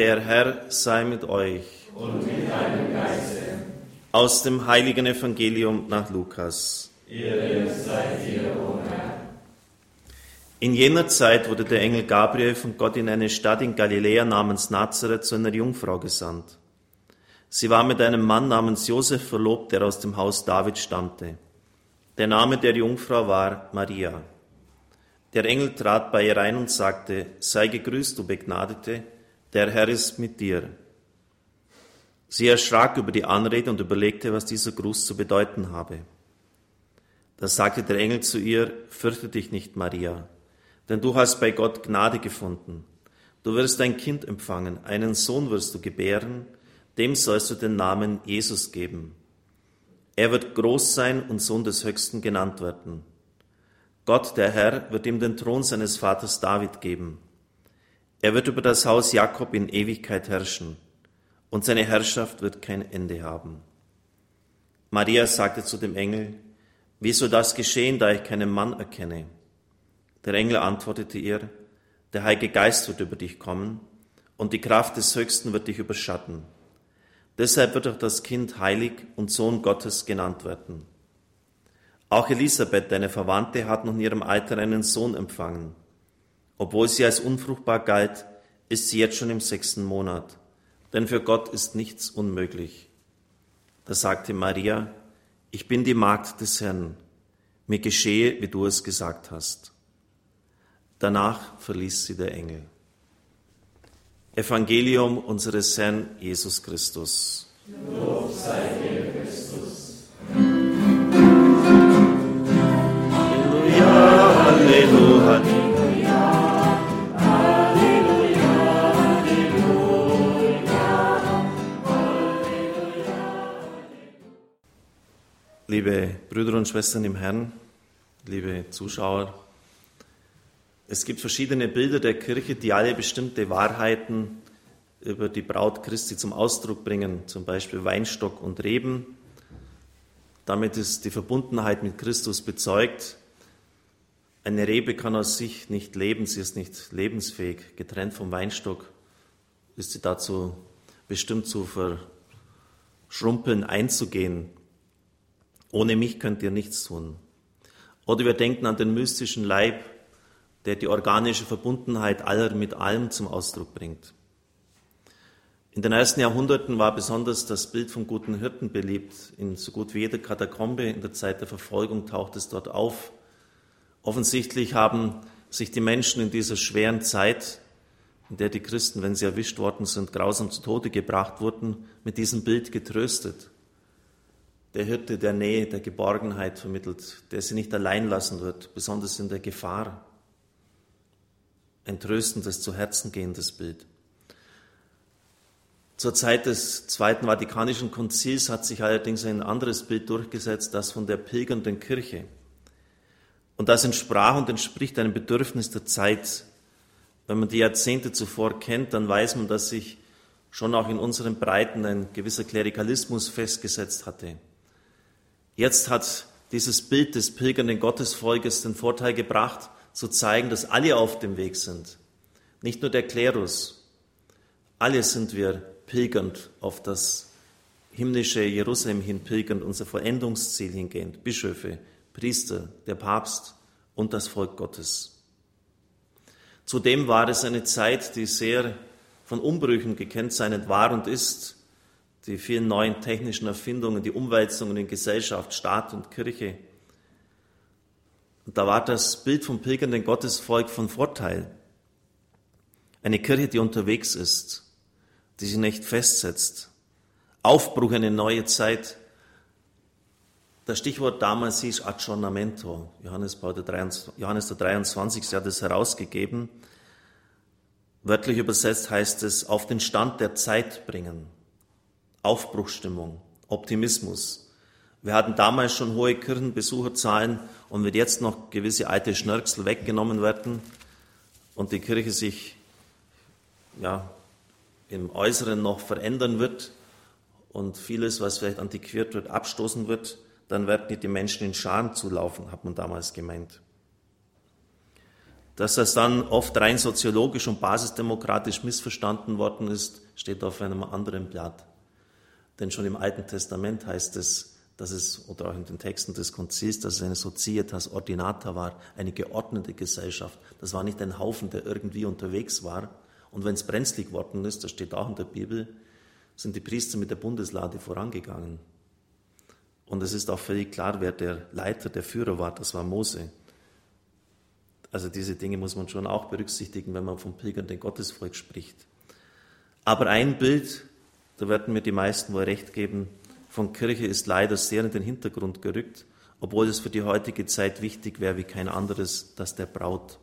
Der Herr sei mit euch. Und mit deinem Geiste. Aus dem heiligen Evangelium nach Lukas. Ehre sei dir, o Herr. In jener Zeit wurde der Engel Gabriel von Gott in eine Stadt in Galiläa namens Nazareth zu einer Jungfrau gesandt. Sie war mit einem Mann namens Josef verlobt, der aus dem Haus David stammte. Der Name der Jungfrau war Maria. Der Engel trat bei ihr ein und sagte, sei gegrüßt, du Begnadete, der Herr ist mit dir. Sie erschrak über die Anrede und überlegte, was dieser Gruß zu bedeuten habe. Da sagte der Engel zu ihr, fürchte dich nicht, Maria, denn du hast bei Gott Gnade gefunden. Du wirst ein Kind empfangen, einen Sohn wirst du gebären, dem sollst du den Namen Jesus geben. Er wird groß sein und Sohn des Höchsten genannt werden. Gott, der Herr, wird ihm den Thron seines Vaters David geben. Er wird über das Haus Jakob in Ewigkeit herrschen, und seine Herrschaft wird kein Ende haben. Maria sagte zu dem Engel, wie soll das geschehen, da ich keinen Mann erkenne? Der Engel antwortete ihr, der Heilige Geist wird über dich kommen, und die Kraft des Höchsten wird dich überschatten. Deshalb wird auch das Kind heilig und Sohn Gottes genannt werden. Auch Elisabeth, deine Verwandte, hat noch in ihrem Alter einen Sohn empfangen. Obwohl sie als unfruchtbar galt, ist sie jetzt schon im sechsten Monat. Denn für Gott ist nichts unmöglich. Da sagte Maria, ich bin die Magd des Herrn. Mir geschehe, wie du es gesagt hast. Danach verließ sie der Engel. Evangelium unseres Herrn Jesus Christus. Lob sei dir, Liebe Brüder und Schwestern im Herrn, liebe Zuschauer, es gibt verschiedene Bilder der Kirche, die alle bestimmte Wahrheiten über die Braut Christi zum Ausdruck bringen, zum Beispiel Weinstock und Reben. Damit ist die Verbundenheit mit Christus bezeugt. Eine Rebe kann aus sich nicht leben, sie ist nicht lebensfähig. Getrennt vom Weinstock ist sie dazu bestimmt zu verschrumpeln, einzugehen. Ohne mich könnt ihr nichts tun. Oder wir denken an den mystischen Leib, der die organische Verbundenheit aller mit allem zum Ausdruck bringt. In den ersten Jahrhunderten war besonders das Bild vom guten Hirten beliebt. In so gut wie jeder Katakombe in der Zeit der Verfolgung taucht es dort auf. Offensichtlich haben sich die Menschen in dieser schweren Zeit, in der die Christen, wenn sie erwischt worden sind, grausam zu Tode gebracht wurden, mit diesem Bild getröstet. Der Hirte der Nähe, der Geborgenheit vermittelt, der sie nicht allein lassen wird, besonders in der Gefahr ein tröstendes, zu Herzen gehendes Bild. Zur Zeit des Zweiten Vatikanischen Konzils hat sich allerdings ein anderes Bild durchgesetzt, das von der pilgernden Kirche. Und das entsprach und entspricht einem Bedürfnis der Zeit. Wenn man die Jahrzehnte zuvor kennt, dann weiß man, dass sich schon auch in unseren Breiten ein gewisser Klerikalismus festgesetzt hatte. Jetzt hat dieses Bild des pilgernden Gottesvolkes den Vorteil gebracht, zu zeigen, dass alle auf dem Weg sind. Nicht nur der Klerus. Alle sind wir pilgernd auf das himmlische Jerusalem hin pilgernd, unser Vollendungsziel hingehend. Bischöfe, Priester, der Papst und das Volk Gottes. Zudem war es eine Zeit, die sehr von Umbrüchen gekennzeichnet war und ist. Die vielen neuen technischen Erfindungen, die Umwälzungen in Gesellschaft, Staat und Kirche, und da war das Bild vom pilgernden Gottesvolk von Vorteil. Eine Kirche, die unterwegs ist, die sich nicht festsetzt. Aufbruch, eine neue Zeit. Das Stichwort damals hieß Aggiornamento. Johannes, Paul der 23, Johannes der 23. hat es herausgegeben. Wörtlich übersetzt heißt es, auf den Stand der Zeit bringen. Aufbruchstimmung, Optimismus. Wir hatten damals schon hohe Kirchenbesucherzahlen und wenn jetzt noch gewisse alte Schnörksel weggenommen werden und die Kirche sich ja, im Äußeren noch verändern wird und vieles, was vielleicht antiquiert wird, abstoßen wird, dann werden die Menschen in Scharen zulaufen, hat man damals gemeint. Dass das dann oft rein soziologisch und basisdemokratisch missverstanden worden ist, steht auf einem anderen Blatt. Denn schon im Alten Testament heißt es, dass es, oder auch in den Texten des Konzils, dass es eine Societas Ordinata war, eine geordnete Gesellschaft. Das war nicht ein Haufen, der irgendwie unterwegs war. Und wenn es brenzlig geworden ist, das steht auch in der Bibel, sind die Priester mit der Bundeslade vorangegangen. Und es ist auch völlig klar, wer der Leiter, der Führer war, das war Mose. Also diese Dinge muss man schon auch berücksichtigen, wenn man vom Pilgern den Gottesvolk spricht. Aber ein Bild, da werden mir die meisten wohl recht geben, von Kirche ist leider sehr in den Hintergrund gerückt, obwohl es für die heutige Zeit wichtig wäre wie kein anderes, das der Braut.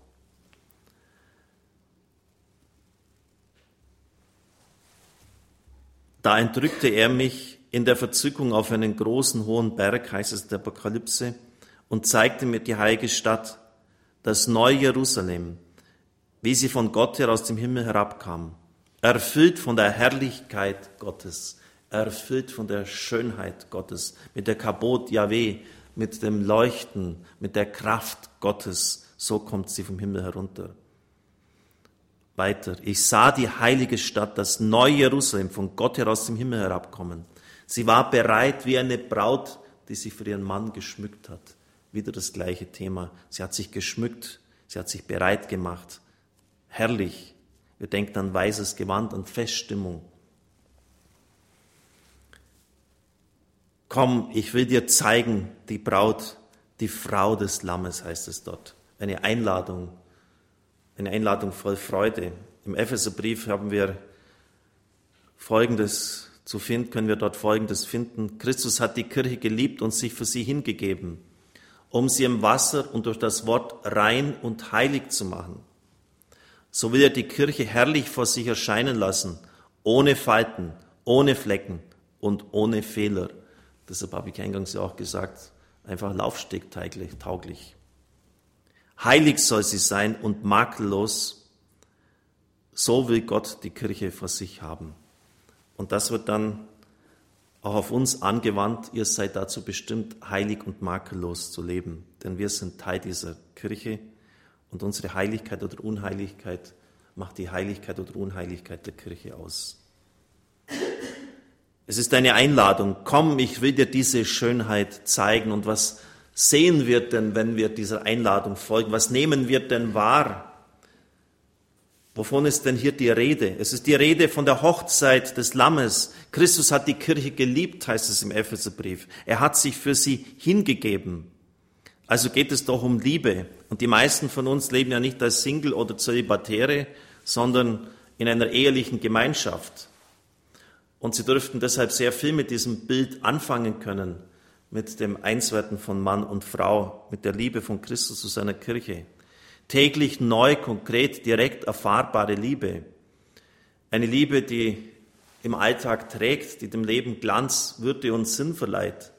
Da entrückte er mich in der Verzückung auf einen großen hohen Berg, heißt es in der Apokalypse, und zeigte mir die heilige Stadt, das neue Jerusalem, wie sie von Gott her aus dem Himmel herabkam, erfüllt von der Herrlichkeit Gottes, erfüllt von der Schönheit Gottes, mit der Kabot Yahweh, mit dem Leuchten, mit der Kraft Gottes, so kommt sie vom Himmel herunter. Weiter, ich sah die heilige Stadt, das neue Jerusalem, von Gott her aus dem Himmel herabkommen. Sie war bereit wie eine Braut, die sich für ihren Mann geschmückt hat. Wieder das gleiche Thema. Sie hat sich geschmückt, sie hat sich bereit gemacht. Herrlich. Wir denken an weißes Gewand, an Feststimmung. Komm, ich will dir zeigen, die Braut, die Frau des Lammes heißt es dort. Eine Einladung, eine Einladung voll Freude. Im Epheserbrief haben wir Folgendes zu finden, können wir dort Folgendes finden. Christus hat die Kirche geliebt und sich für sie hingegeben um sie im Wasser und durch das Wort rein und heilig zu machen. So will er die Kirche herrlich vor sich erscheinen lassen, ohne Falten, ohne Flecken und ohne Fehler. Deshalb habe ich eingangs ja auch gesagt, einfach laufstegtauglich. Heilig soll sie sein und makellos. So will Gott die Kirche vor sich haben. Und das wird dann auch auf uns angewandt, ihr seid dazu bestimmt, heilig und makellos zu leben. Denn wir sind Teil dieser Kirche und unsere Heiligkeit oder Unheiligkeit macht die Heiligkeit oder Unheiligkeit der Kirche aus. Es ist eine Einladung. Komm, ich will dir diese Schönheit zeigen. Und was sehen wir denn, wenn wir dieser Einladung folgen? Was nehmen wir denn wahr? Wovon ist denn hier die Rede? Es ist die Rede von der Hochzeit des Lammes. Christus hat die Kirche geliebt, heißt es im Epheserbrief. Er hat sich für sie hingegeben. Also geht es doch um Liebe. Und die meisten von uns leben ja nicht als Single oder Zölibatäre, sondern in einer ehelichen Gemeinschaft. Und sie dürften deshalb sehr viel mit diesem Bild anfangen können, mit dem Einswerten von Mann und Frau, mit der Liebe von Christus zu seiner Kirche täglich neu, konkret, direkt erfahrbare Liebe. Eine Liebe, die im Alltag trägt, die dem Leben Glanz, Würde und Sinn verleiht.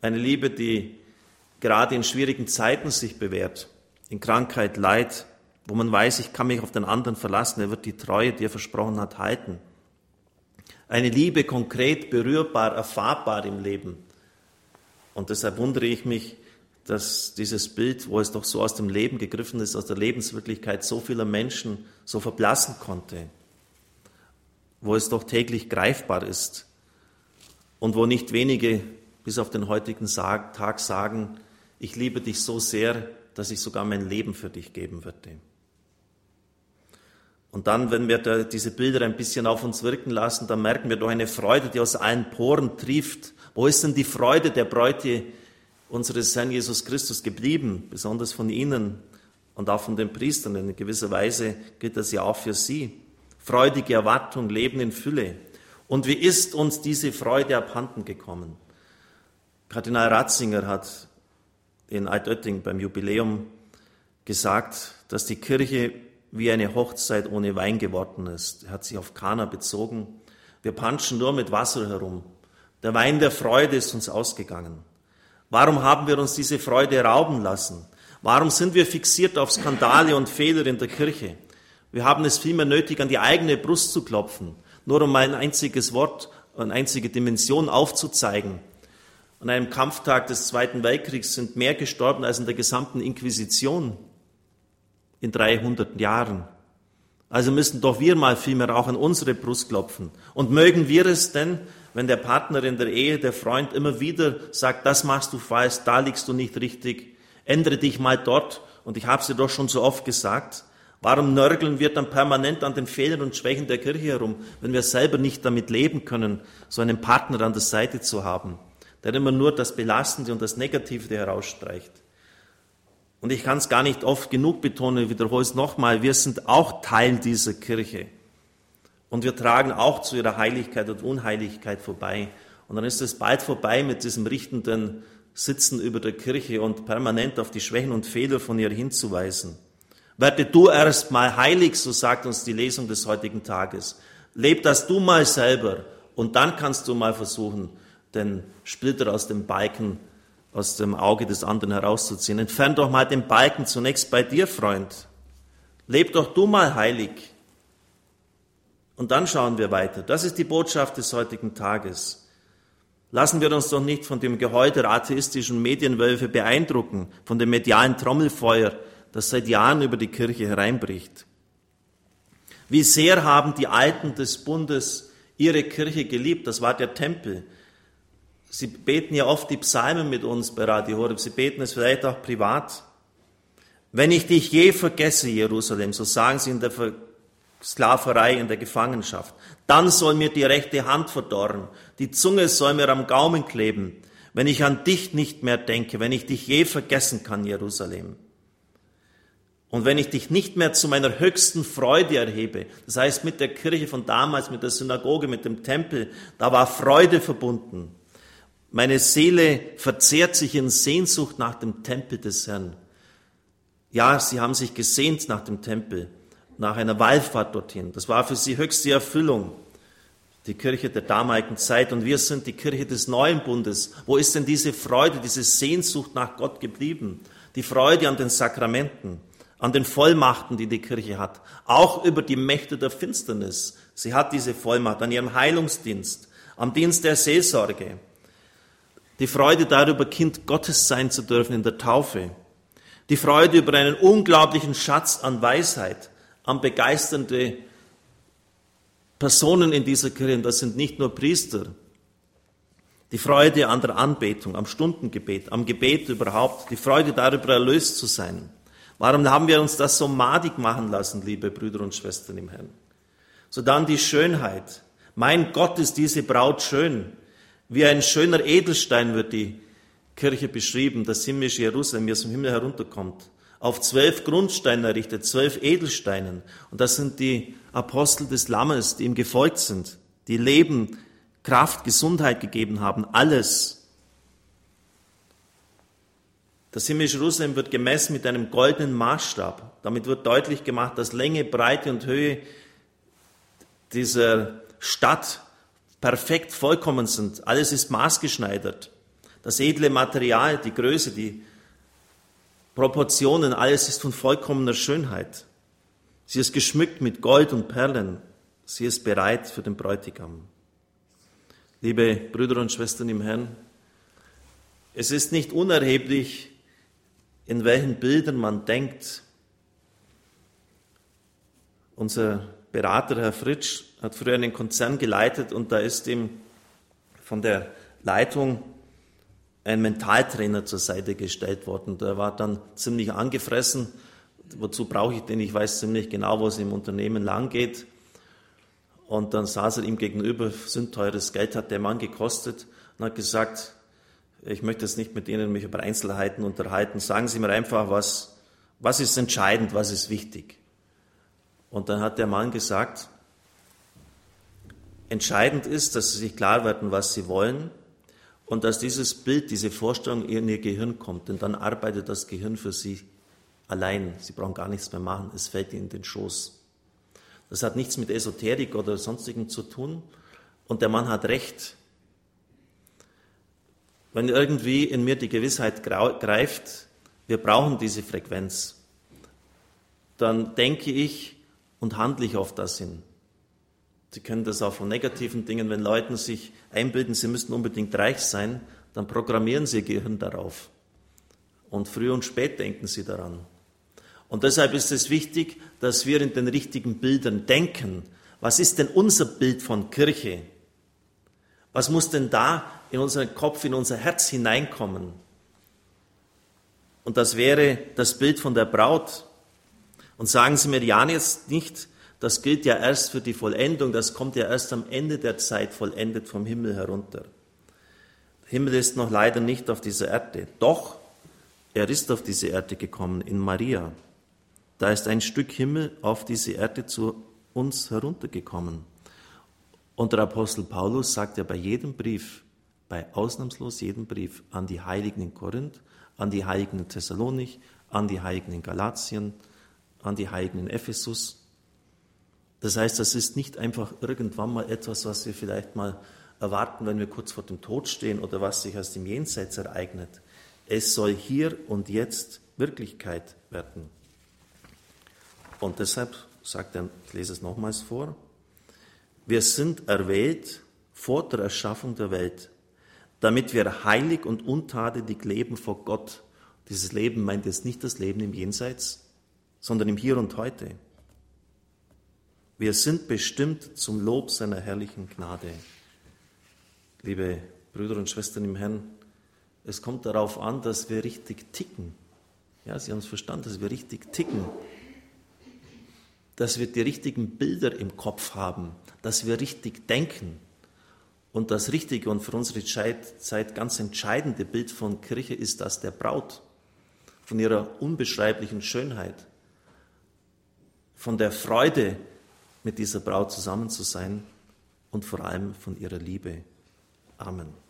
Eine Liebe, die gerade in schwierigen Zeiten sich bewährt, in Krankheit, Leid, wo man weiß, ich kann mich auf den anderen verlassen, er wird die Treue, die er versprochen hat, halten. Eine Liebe konkret, berührbar, erfahrbar im Leben. Und deshalb wundere ich mich, dass dieses Bild, wo es doch so aus dem Leben gegriffen ist, aus der Lebenswirklichkeit so vieler Menschen so verblassen konnte, wo es doch täglich greifbar ist und wo nicht wenige bis auf den heutigen Tag sagen, ich liebe dich so sehr, dass ich sogar mein Leben für dich geben würde. Und dann, wenn wir da diese Bilder ein bisschen auf uns wirken lassen, dann merken wir doch eine Freude, die aus allen Poren trieft. Wo ist denn die Freude der Bräute, unseres Herrn Jesus Christus geblieben, besonders von Ihnen und auch von den Priestern. In gewisser Weise gilt das ja auch für Sie. Freudige Erwartung, Leben in Fülle. Und wie ist uns diese Freude abhanden gekommen? Kardinal Ratzinger hat in Altötting beim Jubiläum gesagt, dass die Kirche wie eine Hochzeit ohne Wein geworden ist. Er hat sich auf Kana bezogen. Wir panschen nur mit Wasser herum. Der Wein der Freude ist uns ausgegangen. Warum haben wir uns diese Freude rauben lassen? Warum sind wir fixiert auf Skandale und Fehler in der Kirche? Wir haben es vielmehr nötig, an die eigene Brust zu klopfen, nur um ein einziges Wort, eine einzige Dimension aufzuzeigen. An einem Kampftag des Zweiten Weltkriegs sind mehr gestorben als in der gesamten Inquisition. in 300 Jahren. Also müssen doch wir mal vielmehr auch an unsere Brust klopfen. Und mögen wir es denn, wenn der Partner in der Ehe, der Freund immer wieder sagt, das machst du falsch, da liegst du nicht richtig, ändere dich mal dort. Und ich habe es dir doch schon so oft gesagt. Warum nörgeln wir dann permanent an den Fehlern und Schwächen der Kirche herum, wenn wir selber nicht damit leben können, so einen Partner an der Seite zu haben, der immer nur das Belastende und das Negative herausstreicht? Und ich kann es gar nicht oft genug betonen, wiederhole es nochmal, wir sind auch Teil dieser Kirche. Und wir tragen auch zu ihrer Heiligkeit und Unheiligkeit vorbei. Und dann ist es bald vorbei mit diesem richtenden Sitzen über der Kirche und permanent auf die Schwächen und Fehler von ihr hinzuweisen. Werde du erst mal heilig, so sagt uns die Lesung des heutigen Tages. Leb das du mal selber und dann kannst du mal versuchen, den Splitter aus dem Balken aus dem Auge des anderen herauszuziehen. Entfern doch mal den Balken zunächst bei dir, Freund. Leb doch du mal heilig. Und dann schauen wir weiter. Das ist die Botschaft des heutigen Tages. Lassen wir uns doch nicht von dem Geheu der atheistischen Medienwölfe beeindrucken, von dem medialen Trommelfeuer, das seit Jahren über die Kirche hereinbricht. Wie sehr haben die Alten des Bundes ihre Kirche geliebt, das war der Tempel. Sie beten ja oft die Psalmen mit uns bei Radio Horeb. Sie beten es vielleicht auch privat. Wenn ich dich je vergesse, Jerusalem, so sagen sie in der Sklaverei, in der Gefangenschaft, dann soll mir die rechte Hand verdorren, die Zunge soll mir am Gaumen kleben, wenn ich an dich nicht mehr denke, wenn ich dich je vergessen kann, Jerusalem. Und wenn ich dich nicht mehr zu meiner höchsten Freude erhebe, das heißt mit der Kirche von damals, mit der Synagoge, mit dem Tempel, da war Freude verbunden. Meine Seele verzehrt sich in Sehnsucht nach dem Tempel des Herrn. Ja, sie haben sich gesehnt nach dem Tempel, nach einer Wallfahrt dorthin. Das war für sie höchste Erfüllung, die Kirche der damaligen Zeit. Und wir sind die Kirche des neuen Bundes. Wo ist denn diese Freude, diese Sehnsucht nach Gott geblieben? Die Freude an den Sakramenten, an den Vollmachten, die die Kirche hat. Auch über die Mächte der Finsternis. Sie hat diese Vollmacht an ihrem Heilungsdienst, am Dienst der Seelsorge die Freude darüber, Kind Gottes sein zu dürfen in der Taufe, die Freude über einen unglaublichen Schatz an Weisheit, an begeisternde Personen in dieser Kirche, das sind nicht nur Priester, die Freude an der Anbetung, am Stundengebet, am Gebet überhaupt, die Freude darüber, erlöst zu sein. Warum haben wir uns das so madig machen lassen, liebe Brüder und Schwestern im Herrn? So dann die Schönheit. Mein Gott ist diese Braut schön. Wie ein schöner Edelstein wird die Kirche beschrieben, das himmlische Jerusalem, wie es vom Himmel herunterkommt. Auf zwölf Grundsteinen errichtet, zwölf Edelsteinen. Und das sind die Apostel des Lammes, die ihm gefolgt sind, die Leben, Kraft, Gesundheit gegeben haben, alles. Das himmlische Jerusalem wird gemessen mit einem goldenen Maßstab. Damit wird deutlich gemacht, dass Länge, Breite und Höhe dieser Stadt perfekt, vollkommen sind. Alles ist maßgeschneidert. Das edle Material, die Größe, die Proportionen, alles ist von vollkommener Schönheit. Sie ist geschmückt mit Gold und Perlen. Sie ist bereit für den Bräutigam. Liebe Brüder und Schwestern im Herrn, es ist nicht unerheblich, in welchen Bildern man denkt. Unser Berater, Herr Fritsch, hat früher einen Konzern geleitet und da ist ihm von der Leitung ein Mentaltrainer zur Seite gestellt worden. Der war dann ziemlich angefressen. Wozu brauche ich den? Ich weiß ziemlich genau, wo es im Unternehmen lang geht. Und dann saß er ihm gegenüber, sündteures Geld hat der Mann gekostet und hat gesagt, ich möchte jetzt nicht mit Ihnen mich über Einzelheiten unterhalten. Sagen Sie mir einfach, was, was ist entscheidend, was ist wichtig. Und dann hat der Mann gesagt, entscheidend ist, dass sie sich klar werden, was sie wollen und dass dieses Bild, diese Vorstellung in ihr Gehirn kommt. Denn dann arbeitet das Gehirn für sie allein. Sie brauchen gar nichts mehr machen. Es fällt ihnen in den Schoß. Das hat nichts mit Esoterik oder sonstigem zu tun. Und der Mann hat recht. Wenn irgendwie in mir die Gewissheit greift, wir brauchen diese Frequenz, dann denke ich, und handle ich auf das hin. Sie können das auch von negativen Dingen, wenn Leuten sich einbilden, sie müssten unbedingt reich sein, dann programmieren sie ihr Gehirn darauf. Und früh und spät denken sie daran. Und deshalb ist es wichtig, dass wir in den richtigen Bildern denken. Was ist denn unser Bild von Kirche? Was muss denn da in unseren Kopf, in unser Herz hineinkommen? Und das wäre das Bild von der Braut. Und sagen Sie mir ja jetzt nicht, das gilt ja erst für die Vollendung, das kommt ja erst am Ende der Zeit vollendet vom Himmel herunter. Der Himmel ist noch leider nicht auf dieser Erde. Doch, er ist auf diese Erde gekommen, in Maria. Da ist ein Stück Himmel auf diese Erde zu uns heruntergekommen. Und der Apostel Paulus sagt ja bei jedem Brief, bei ausnahmslos jedem Brief an die Heiligen in Korinth, an die Heiligen in Thessalonik, an die Heiligen in Galatien, an die Heiligen in Ephesus. Das heißt, das ist nicht einfach irgendwann mal etwas, was wir vielleicht mal erwarten, wenn wir kurz vor dem Tod stehen oder was sich aus dem Jenseits ereignet. Es soll hier und jetzt Wirklichkeit werden. Und deshalb sagt er, ich lese es nochmals vor, wir sind erwählt vor der Erschaffung der Welt, damit wir heilig und untadelig leben vor Gott. Dieses Leben meint jetzt nicht das Leben im Jenseits, sondern im Hier und Heute. Wir sind bestimmt zum Lob seiner herrlichen Gnade. Liebe Brüder und Schwestern im Herrn, es kommt darauf an, dass wir richtig ticken. Ja, Sie haben es verstanden, dass wir richtig ticken. Dass wir die richtigen Bilder im Kopf haben, dass wir richtig denken. Und das richtige und für unsere Zeit ganz entscheidende Bild von Kirche ist das der Braut, von ihrer unbeschreiblichen Schönheit, von der Freude, mit dieser Braut zusammen zu sein und vor allem von ihrer Liebe. Amen.